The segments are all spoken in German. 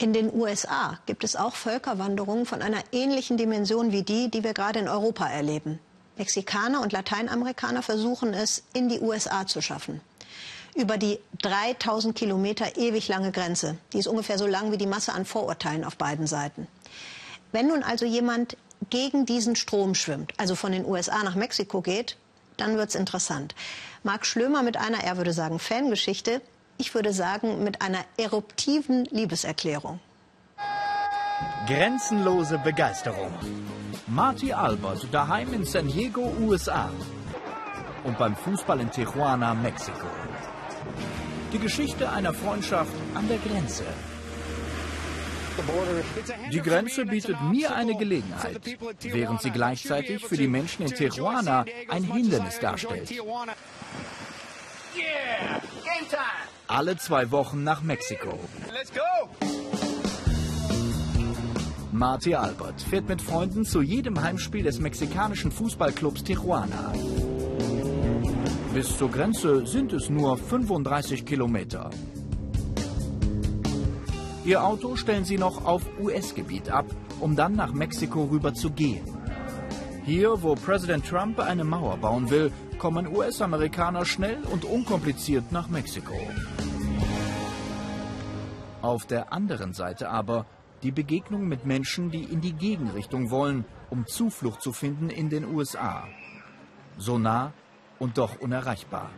In den USA gibt es auch Völkerwanderungen von einer ähnlichen Dimension wie die, die wir gerade in Europa erleben. Mexikaner und Lateinamerikaner versuchen es, in die USA zu schaffen. Über die 3000 Kilometer ewig lange Grenze. Die ist ungefähr so lang wie die Masse an Vorurteilen auf beiden Seiten. Wenn nun also jemand gegen diesen Strom schwimmt, also von den USA nach Mexiko geht, dann wird es interessant. Marc Schlömer mit einer, er würde sagen, Fangeschichte, ich würde sagen, mit einer eruptiven Liebeserklärung. Grenzenlose Begeisterung. Marty Albert daheim in San Diego, USA. Und beim Fußball in Tijuana, Mexiko. Die Geschichte einer Freundschaft an der Grenze. Die Grenze bietet mir eine Gelegenheit, während sie gleichzeitig für die Menschen in Tijuana ein Hindernis darstellt. Alle zwei Wochen nach Mexiko. Marty Albert fährt mit Freunden zu jedem Heimspiel des mexikanischen Fußballclubs Tijuana. Bis zur Grenze sind es nur 35 Kilometer. Ihr Auto stellen sie noch auf US-Gebiet ab, um dann nach Mexiko rüber zu gehen. Hier, wo Präsident Trump eine Mauer bauen will, kommen US-Amerikaner schnell und unkompliziert nach Mexiko. Auf der anderen Seite aber die Begegnung mit Menschen, die in die Gegenrichtung wollen, um Zuflucht zu finden in den USA. So nah und doch unerreichbar.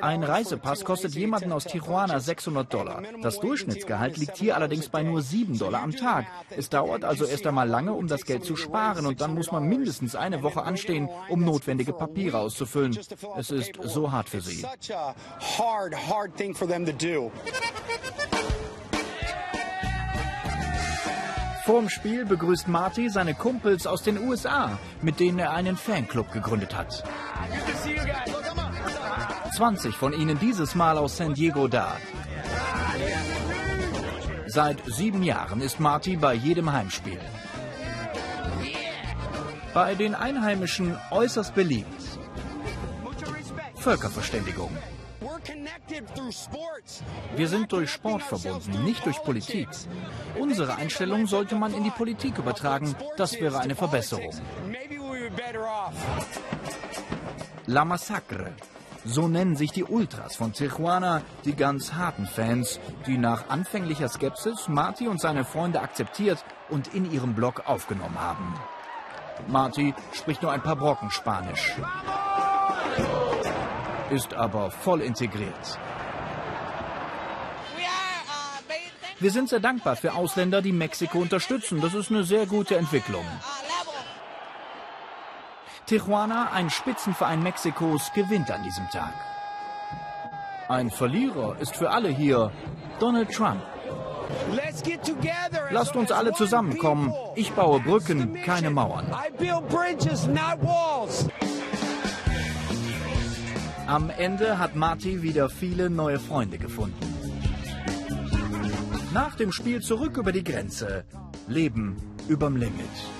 Ein Reisepass kostet jemanden aus Tijuana 600 Dollar. Das Durchschnittsgehalt liegt hier allerdings bei nur 7 Dollar am Tag. Es dauert also erst einmal lange, um das Geld zu sparen und dann muss man mindestens eine Woche anstehen, um notwendige Papiere auszufüllen. Es ist so hart für sie. Vorm Spiel begrüßt Marty seine Kumpels aus den USA, mit denen er einen Fanclub gegründet hat. 20 von ihnen dieses Mal aus San Diego da. Seit sieben Jahren ist Marty bei jedem Heimspiel. Bei den Einheimischen äußerst beliebt. Völkerverständigung. Wir sind durch Sport verbunden, nicht durch Politik. Unsere Einstellung sollte man in die Politik übertragen. Das wäre eine Verbesserung. La Massacre. So nennen sich die Ultras von Tijuana, die ganz harten Fans, die nach anfänglicher Skepsis Marty und seine Freunde akzeptiert und in ihrem Blog aufgenommen haben. Marty spricht nur ein paar Brocken Spanisch, ist aber voll integriert. Wir sind sehr dankbar für Ausländer, die Mexiko unterstützen. Das ist eine sehr gute Entwicklung. Tijuana, ein Spitzenverein Mexikos, gewinnt an diesem Tag. Ein Verlierer ist für alle hier Donald Trump. Lasst uns alle zusammenkommen. Ich baue Brücken, keine Mauern. Am Ende hat Marty wieder viele neue Freunde gefunden. Nach dem Spiel zurück über die Grenze. Leben überm Limit.